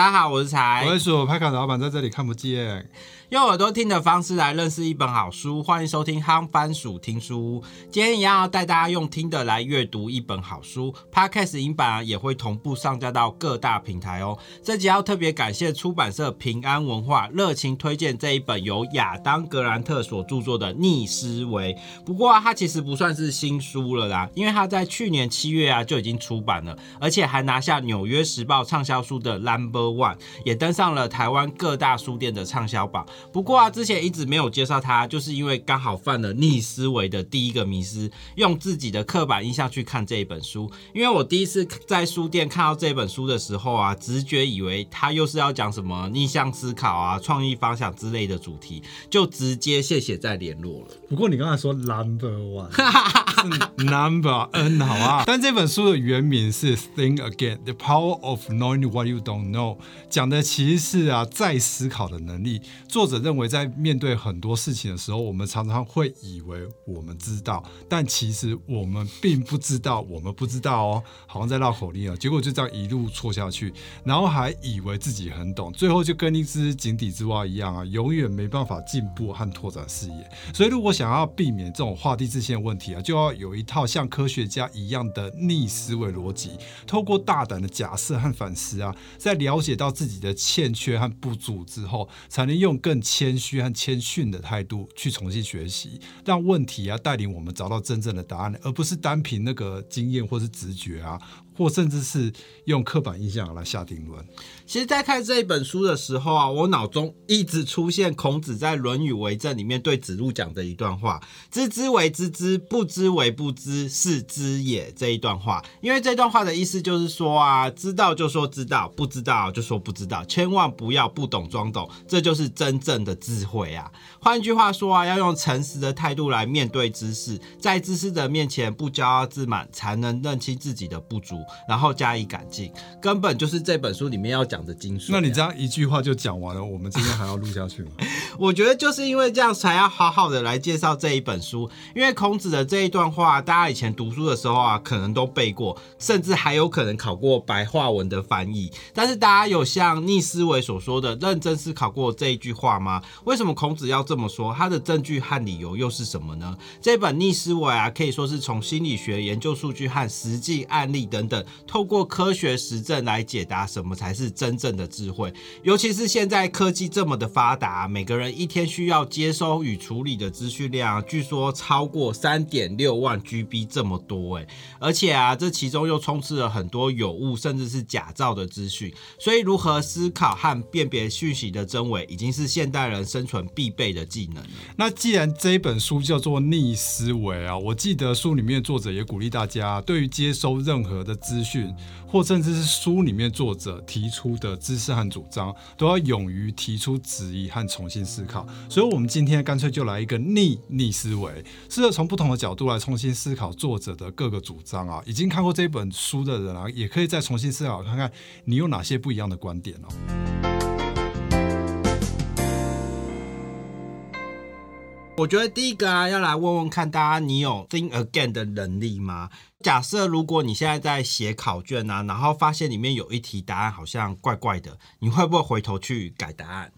大家好，我是才，我是鼠拍卡的老板，在这里看不见。用耳朵听的方式来认识一本好书，欢迎收听夯番薯听书。今天一样要带大家用听的来阅读一本好书，Podcast 音版也会同步上架到各大平台哦。这集要特别感谢出版社平安文化热情推荐这一本由亚当格兰特所著作的《逆思维》。不过啊，它其实不算是新书了啦，因为它在去年七月啊就已经出版了，而且还拿下《纽约时报》畅销书的 Number One，也登上了台湾各大书店的畅销榜。不过啊，之前一直没有介绍他，就是因为刚好犯了逆思维的第一个迷失，用自己的刻板印象去看这一本书。因为我第一次在书店看到这本书的时候啊，直觉以为他又是要讲什么逆向思考啊、创意方向之类的主题，就直接谢谢再联络了。不过你刚才说 number one 是 number n 好啊，但这本书的原名是 Think Again：The Power of Knowing What You Don't Know，讲的其实是啊再思考的能力。作者认为，在面对很多事情的时候，我们常常会以为我们知道，但其实我们并不知道，我们不知道哦，好像在绕口令啊。结果就这样一路错下去，然后还以为自己很懂，最后就跟一只井底之蛙一样啊，永远没办法进步和拓展视野。所以，如果想要避免这种画地自限问题啊，就要有一套像科学家一样的逆思维逻辑，透过大胆的假设和反思啊，在了解到自己的欠缺和不足之后，才能用更谦虚和谦逊的态度去重新学习，让问题啊带领我们找到真正的答案，而不是单凭那个经验或是直觉啊。或甚至是用刻板印象来下定论。其实，在看这一本书的时候啊，我脑中一直出现孔子在《论语为政》里面对子路讲的一段话：“知之为知之，不知为不知，是知也。”这一段话，因为这段话的意思就是说啊，知道就说知道，不知道就说不知道，千万不要不懂装懂，这就是真正的智慧啊。换句话说啊，要用诚实的态度来面对知识，在知识的面前不骄傲自满，才能认清自己的不足。然后加以改进，根本就是这本书里面要讲的精髓。那你这样一句话就讲完了，我们今天还要录下去吗？我觉得就是因为这样才要好好的来介绍这一本书。因为孔子的这一段话，大家以前读书的时候啊，可能都背过，甚至还有可能考过白话文的翻译。但是大家有像逆思维所说的认真思考过这一句话吗？为什么孔子要这么说？他的证据和理由又是什么呢？这本逆思维啊，可以说是从心理学研究数据和实际案例等等。透过科学实证来解答什么才是真正的智慧，尤其是现在科技这么的发达，每个人一天需要接收与处理的资讯量，据说超过三点六万 GB 这么多诶，而且啊，这其中又充斥了很多有误甚至是假造的资讯，所以如何思考和辨别讯息的真伪，已经是现代人生存必备的技能。那既然这本书叫做逆思维啊，我记得书里面作者也鼓励大家，对于接收任何的。资讯，或甚至是书里面作者提出的知识和主张，都要勇于提出质疑和重新思考。所以，我们今天干脆就来一个逆逆思维，试着从不同的角度来重新思考作者的各个主张啊。已经看过这本书的人啊，也可以再重新思考看看，你有哪些不一样的观点哦。我觉得第一个啊，要来问问看大家，你有 think again 的能力吗？假设如果你现在在写考卷啊，然后发现里面有一题答案好像怪怪的，你会不会回头去改答案？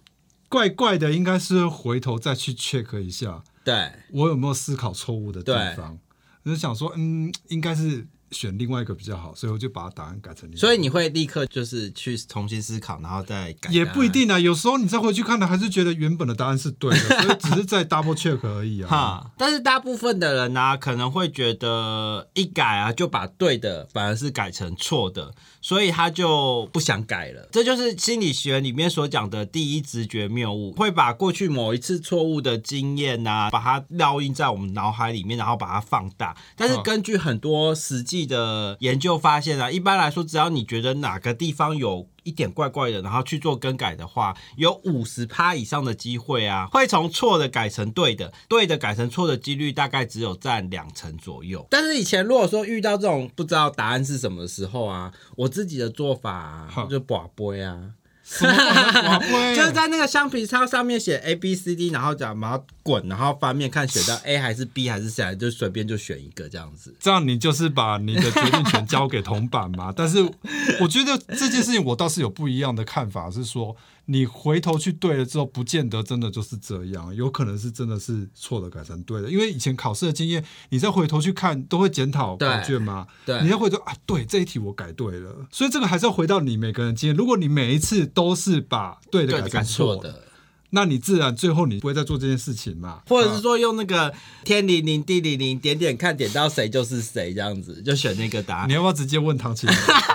怪怪的，应该是回头再去 check 一下，对我有没有思考错误的地方？就想说，嗯，应该是。选另外一个比较好，所以我就把答案改成。所以你会立刻就是去重新思考，然后再改。也不一定啊，有时候你再回去看呢，还是觉得原本的答案是对的，所以只是在 double check 而已啊。哈，但是大部分的人呢，可能会觉得一改啊，就把对的反而是改成错的，所以他就不想改了。这就是心理学里面所讲的第一直觉谬误，会把过去某一次错误的经验啊，把它烙印在我们脑海里面，然后把它放大。但是根据很多实际的研究发现啊，一般来说，只要你觉得哪个地方有一点怪怪的，然后去做更改的话，有五十趴以上的机会啊，会从错的改成对的，对的改成错的几率大概只有占两成左右。但是以前如果说遇到这种不知道答案是什么的时候啊，我自己的做法啊就把杯啊。就是在那个橡皮擦上面写 A B C D，然后讲，然后滚，然后翻面看选到 A 还是 B 还是 C，就随便就选一个这样子。这样你就是把你的决定权交给铜板嘛？但是我觉得这件事情我倒是有不一样的看法，是说你回头去对了之后，不见得真的就是这样，有可能是真的是错的改成对的。因为以前考试的经验，你再回头去看都会检讨对考卷嘛，对你要回头啊，对这一题我改对了，所以这个还是要回到你每个人经验。如果你每一次都是把对的改改成错错的，那你自然最后你不会再做这件事情嘛，或者是说用那个天灵灵地灵灵点点看，点到谁就是谁这样子，就选那个答案你。要不要直接问唐启阳？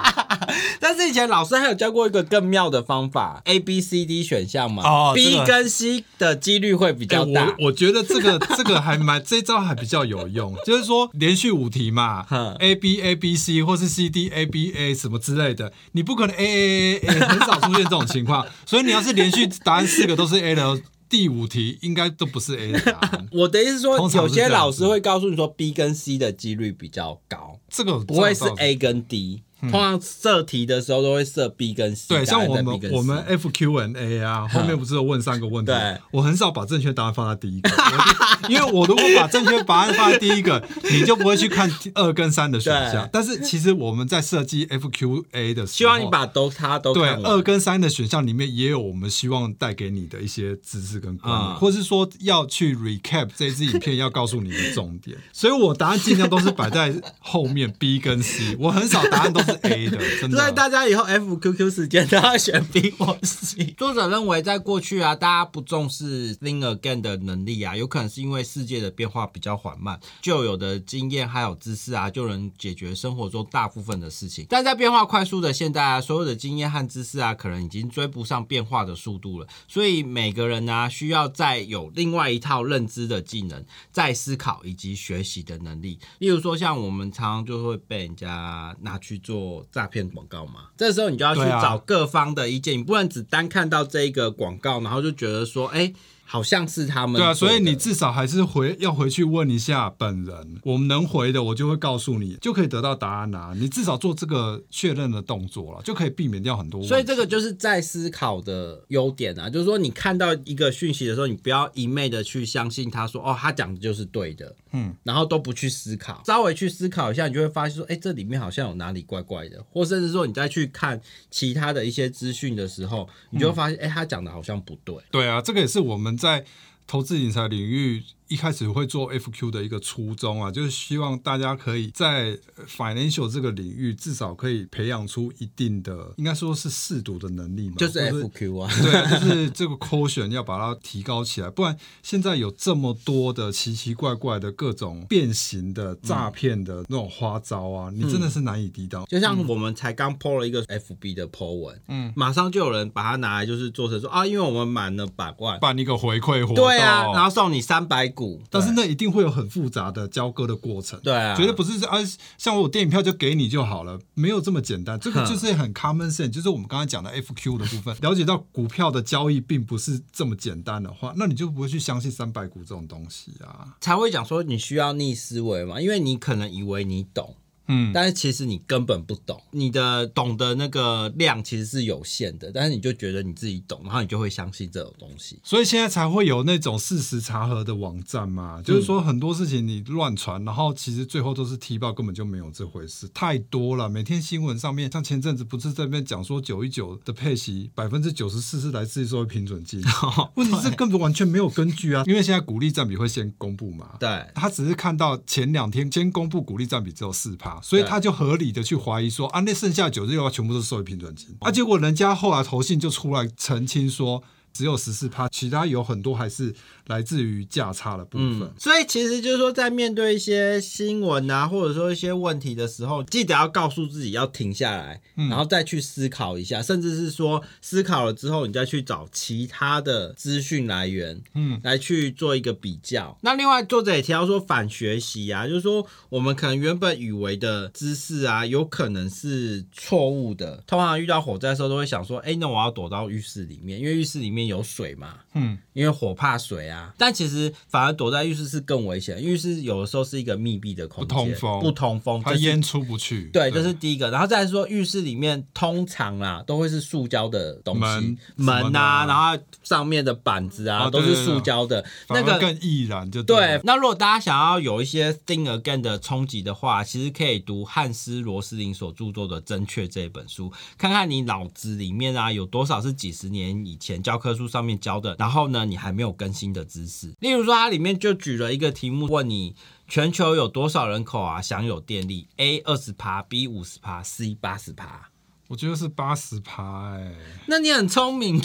但是以前老师还有教过一个更妙的方法，A、B、C、D 选项嘛、哦 b 这个跟 C 的几率会比较大。欸我我觉得这个这个还蛮这一招还比较有用，就是说连续五题嘛哼，A B A B C 或是 C D A B A 什么之类的，你不可能 A A A A，很少出现这种情况，所以你要是连续答案四个都是 A 的，第五题应该都不是 A 的答案。我的意思是说，有些老师会告诉你说 B 跟 C 的几率比较高，这个不会是 A 跟 D。通常设题的时候都会设 B 跟 C，对，像我们我们 F Q N A 啊，后面不是有问三个问题？对？我很少把正确答案放在第一个，因为我如果把正确答案放在第一个，你就不会去看二跟三的选项。但是其实我们在设计 F Q A 的时候，希望你把都它都对二跟三的选项里面也有我们希望带给你的一些知识跟观念，嗯。或是说要去 recap 这支影片要告诉你的重点。所以我答案尽量都是摆在后面 B 跟 C，我很少答案都是 A 的，真所以。大家以后 F Q Q 时间都要选 B 或 C。作者认为，在过去啊，大家不重视 think again 的能力啊，有可能是因为世界的变化比较缓慢，旧有的经验还有知识啊，就能解决生活中大部分的事情。但在变化快速的现代啊，所有的经验和知识啊，可能已经追不上变化的速度了。所以每个人呢、啊需要再有另外一套认知的技能，再思考以及学习的能力。例如说，像我们常常就会被人家拿去做诈骗广告嘛，这时候你就要去找各方的意见，你不能只单看到这一个广告，然后就觉得说，哎、好像是他们对啊，所以你至少还是回要回去问一下本人，我们能回的我就会告诉你，就可以得到答案啊。你至少做这个确认的动作了，就可以避免掉很多。所以这个就是在思考的优点啊，就是说你看到一个讯息的时候，你不要一昧的去相信他说哦，他讲的就是对的，嗯，然后都不去思考，稍微去思考一下，你就会发现说，哎，这里面好像有哪里怪怪的，或甚至说你再去看其他的一些资讯的时候，你就会发现，哎、他讲的好像不对。对啊，这个也是我们在投资理财领域一开始会做 FQ 的一个初衷啊，就是希望大家可以在 financial 这个领域至少可以培养出一定的，应该说是适度的能力嘛，就是 FQ 啊，对啊，就是这个 quotient 要把它提高起来，不然现在有这么多的奇奇怪怪的各种变形的诈骗的那种花招啊，你真的是难以抵挡。就像我们才刚 PO 了一个 FB 的 PO 文，嗯，马上就有人把它拿来就是做成说啊，因为我们满了百万，办一个回馈活动，对啊，然后送你三百股，但是那一定会有很复杂的交割的过程，对啊绝对不是啊，像我电影票就给你就好了，没有这么简单。这个就是很 common sense，就是我们刚才讲的 FQ 的部分，了解到股票的交易并不是这么简单的话，那你就不会去相信三百股这种东西啊。才会讲说你需要逆思维嘛，因为你可能以为你懂，嗯，但是其实你根本不懂，你的懂的那个量其实是有限的，但是你就觉得你自己懂，然后你就会相信这种东西。所以现在才会有那种事实查核的网站嘛，就是说很多事情你乱传，然后其实最后都是踢爆，根本就没有这回事，太多了。每天新闻上面，像前阵子不是在那边讲说九一九的配息百分之九十四是来自于社会平准金，问题是根本完全没有根据啊，因为现在股利占比会先公布嘛，对，他只是看到前两天先公布股利占比只有四趴，所以他就合理的去怀疑说啊，那剩下九十六万全部都是收益平准金，啊，结果人家后来投信就出来澄清说。只有十四趴，其他有很多还是来自于价差的部分。嗯，所以其实就是说，在面对一些新闻啊，或者说一些问题的时候，记得要告诉自己要停下来，然后再去思考一下，甚至是说思考了之后，你再去找其他的资讯来源，嗯，来去做一个比较。那另外作者也提到说反学习啊，就是说我们可能原本以为的知识啊，有可能是错误的。通常遇到火灾的时候，都会想说，哎、那我要躲到浴室里面，因为浴室里面有水嘛，嗯，因为火怕水啊。但其实反而躲在浴室是更危险，浴室有的时候是一个密闭的空间，不通风不通风，它烟出不去。对，这是第一个。然后再来说，浴室里面通常啦都会是塑胶的东西，门门啊，然后上面的板子啊、啊都是塑胶的。那个更易燃就对，那如果大家想要有一些 think again 的冲击的话，其实可以读汉斯罗斯林所著作的《正确》这一本书，看看你脑子里面啊有多少是几十年以前教科书上面教的，然后呢你还没有更新的知识。例如说，它里面就举了一个题目问你。全球有多少人口啊享有电力？A 二十趴，B 五十趴，C 八十趴。我觉得是八十趴哎，那你很聪明，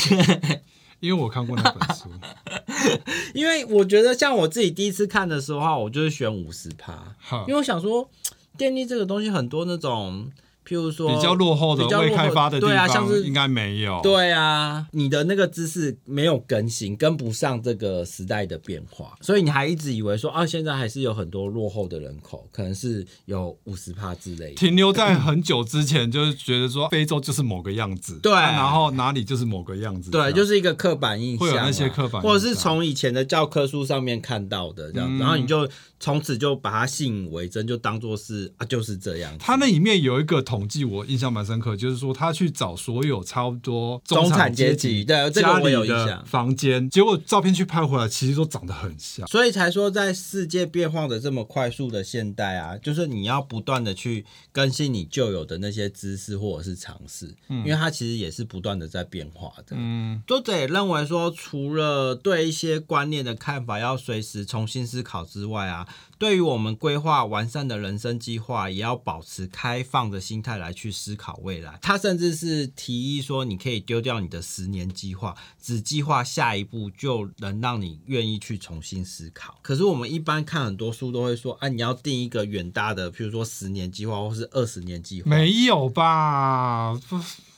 因为我看过那本书。因为我觉得像我自己第一次看的时候啊，我就是选五十趴，因为我想说，电力这个东西很多那种，譬如说比较落后的未开发的地对啊，像是方应该没有。对啊，你的那个知识没有更新，跟不上这个时代的变化，所以你还一直以为说啊，现在还是有很多落后的人口，可能是有五十趴之类的。停留在很久之前，就是觉得说非洲就是某个样子，对啊然后哪里就是某个样子，这对，就是一个刻板印象啊，会有那些刻板印象或者是从以前的教科书上面看到的这样然后你就从此就把它信以为真，就当做是啊就是这样子。他那里面有一个统计，我印象蛮深刻，就是说他去找所有差不多中产阶级级对这个家里我有印的象房间，结果照片去拍回来，其实都长得很像。所以才说，在世界变化的这么快速的现代啊，就是你要不断的去更新你旧有的那些知识或者是尝试，嗯，因为它其实也是不断的在变化的。嗯，作者也认为说，除了对一些观念的看法要随时重新思考之外啊，对于我们规划完善的人生计划，也要保持开放的心态来去思考未来。他甚至是提议说，你可以丢掉你的十年计划，只计划下一步，就能让你愿意去重新思考。可是我们一般看很多书都会说，啊，你要定一个远大的，譬如说十年计划或是二十年计划。没有吧？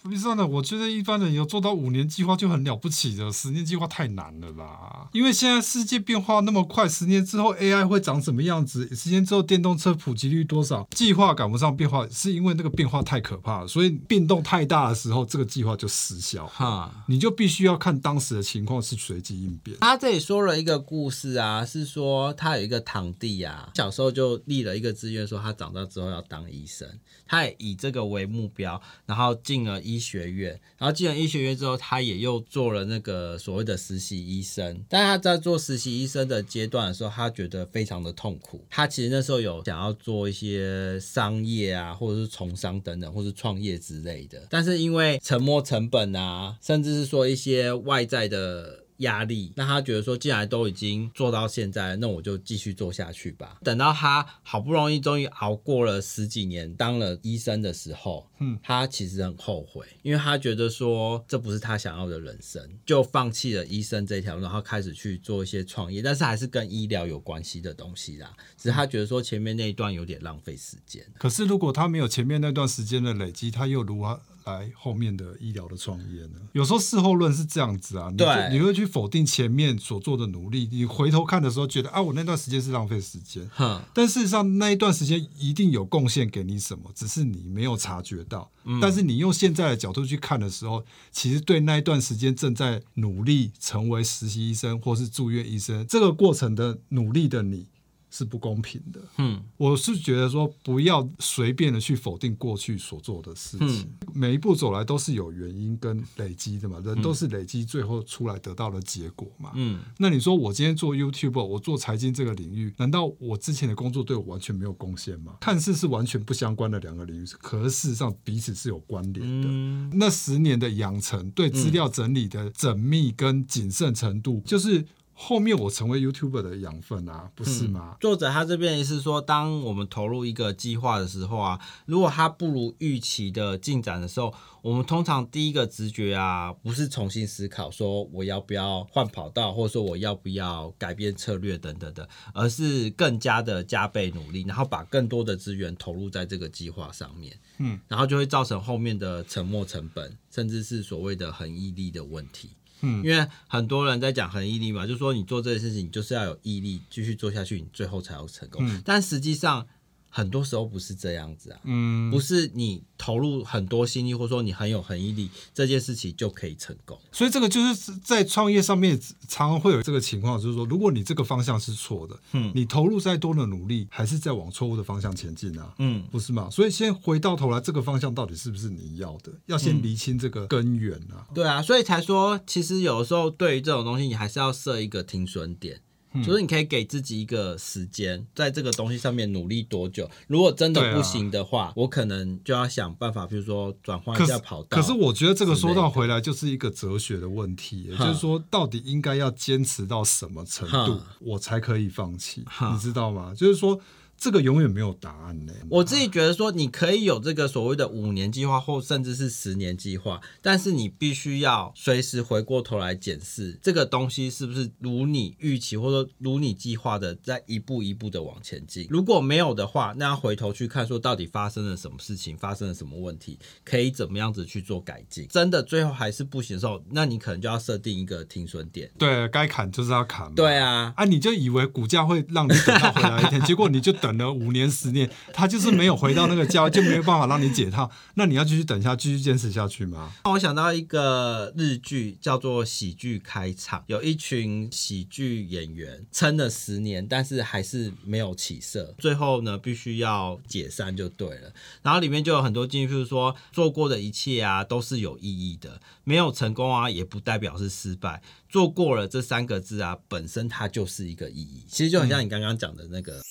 不算的，我觉得一般人有做到五年计划就很了不起的，十年计划太难了吧？因为现在世界变化那么快，十年之后 AI 会长什么样子？十年之后电动车普及率多少？计划赶不上变化，是因为那个变化太可怕了，所以变动太大的时候，这个计划就失效。哈，你就必须要看当时的情况是随机应变。他这里说了一个故事啊，是说他有一个堂弟啊，小时候就立了一个志愿，说他长大之后要当医生。他也以这个为目标，然后进了医医学院。然后进了医学院之后，他也又做了那个所谓的实习医生。但他在做实习医生的阶段的时候，他觉得非常的痛苦。他其实那时候有想要做一些商业啊，或者是从商等等，或是创业之类的。但是因为沉没成本啊，甚至是说一些外在的。压力，那他觉得说，既然都已经做到现在，那我就继续做下去吧。等到他好不容易终于熬过了十几年当了医生的时候，嗯，他其实很后悔，因为他觉得说这不是他想要的人生，就放弃了医生这条路，然后开始去做一些创业，但是还是跟医疗有关系的东西啦。只是他觉得说前面那一段有点浪费时间。可是如果他没有前面那段时间的累积，他又如何来后面的医疗的创业呢？有时候事后论是这样子啊，你对你会去否定前面所做的努力，你回头看的时候觉得啊，我那段时间是浪费时间。哼，但事实上，那一段时间一定有贡献给你什么，只是你没有察觉到。但是你用现在的角度去看的时候，其实对那一段时间正在努力成为实习医生或是住院医生这个过程的努力的你。是不公平的。嗯，我是觉得说，不要随便的去否定过去所做的事情，每一步走来都是有原因跟累积的嘛，人都是累积最后出来得到的结果嘛。嗯，那你说我今天做 YouTube，我做财经这个领域，难道我之前的工作对我完全没有贡献吗？看似是完全不相关的两个领域，可是事实上彼此是有关联的。嗯那十年的养成，对资料整理的缜密跟谨慎程度，就是后面我成为 YouTuber 的养分啊，不是吗？作者他这边也是说，当我们投入一个计划的时候啊，如果它不如预期的进展的时候，我们通常第一个直觉啊，不是重新思考说我要不要换跑道，或者说我要不要改变策略等等的，而是更加的加倍努力，然后把更多的资源投入在这个计划上面，嗯，然后就会造成后面的沉没成本，甚至是所谓的恒毅力的问题。嗯因为很多人在讲恒毅力嘛，就说你做这件事情，你就是要有毅力继续做下去，你最后才有成功。嗯但实际上，很多时候不是这样子啊，嗯，不是你投入很多心力，或者说你很有恒毅力，这件事情就可以成功。所以这个就是在创业上面常常会有这个情况，就是说，如果你这个方向是错的，嗯你投入再多的努力，还是在往错误的方向前进啊。嗯，不是吗？所以先回到头来，这个方向到底是不是你要的？要先厘清这个根源啊。对啊，所以才说，其实有的时候对于这种东西，你还是要设一个停损点。嗯就是你可以给自己一个时间，在这个东西上面努力多久。如果真的不行的话，我可能就要想办法，比如说转换一下跑道。可是我觉得这个说到回来就是一个哲学的问题，也就是说，到底应该要坚持到什么程度，我才可以放弃？你知道吗？就是说，这个永远没有答案呢。我自己觉得说，你可以有这个所谓的五年计划，或甚至是十年计划，但是你必须要随时回过头来检视这个东西是不是如你预期，或者说如你计划的在一步一步的往前进。如果没有的话，那要回头去看说到底发生了什么事情，发生了什么问题，可以怎么样子去做改进。真的最后还是不行的时候，那你可能就要设定一个停损点。对该砍就是要砍嘛。对啊，啊，你就以为股价会让你等到回来一天，结果你就等了五年、十年，他就是没有回到那个家，就没有办法让你解套。那你要继续等下，继续坚持下去吗？那我想到一个日剧叫做《喜剧开场》，有一群喜剧演员撑了十年，但是还是没有起色，最后呢必须要解散就对了。然后里面就有很多金句，譬如说做过的一切啊都是有意义的，没有成功啊也不代表是失败，做过了这三个字啊本身它就是一个意义。其实就很像你刚刚讲的那个。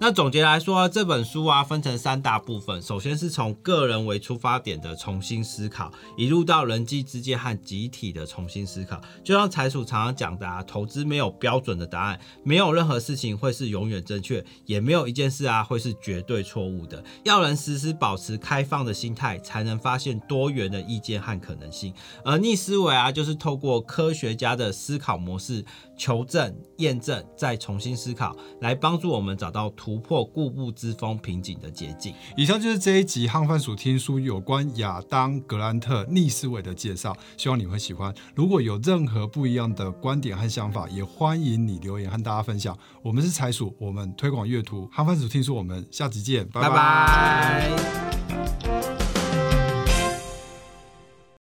那总结来说，这本书啊分成三大部分。首先是从个人为出发点的重新思考，一路到人际之间和集体的重新思考。就像财鼠常常讲的啊，投资没有标准的答案，没有任何事情会是永远正确，也没有一件事啊会是绝对错误的。要人时时保持开放的心态，才能发现多元的意见和可能性。而逆思维啊，就是透过科学家的思考模式，求证、验证，再重新思考，来帮助我们找到破固步之风瓶颈的捷径。以上就是这一集汉番薯听书有关亚当·格兰特逆思维的介绍，希望你会喜欢。如果有任何不一样的观点和想法，也欢迎你留言和大家分享。我们是财鼠，我们推广阅读汉番薯听书，我们下集见，拜拜拜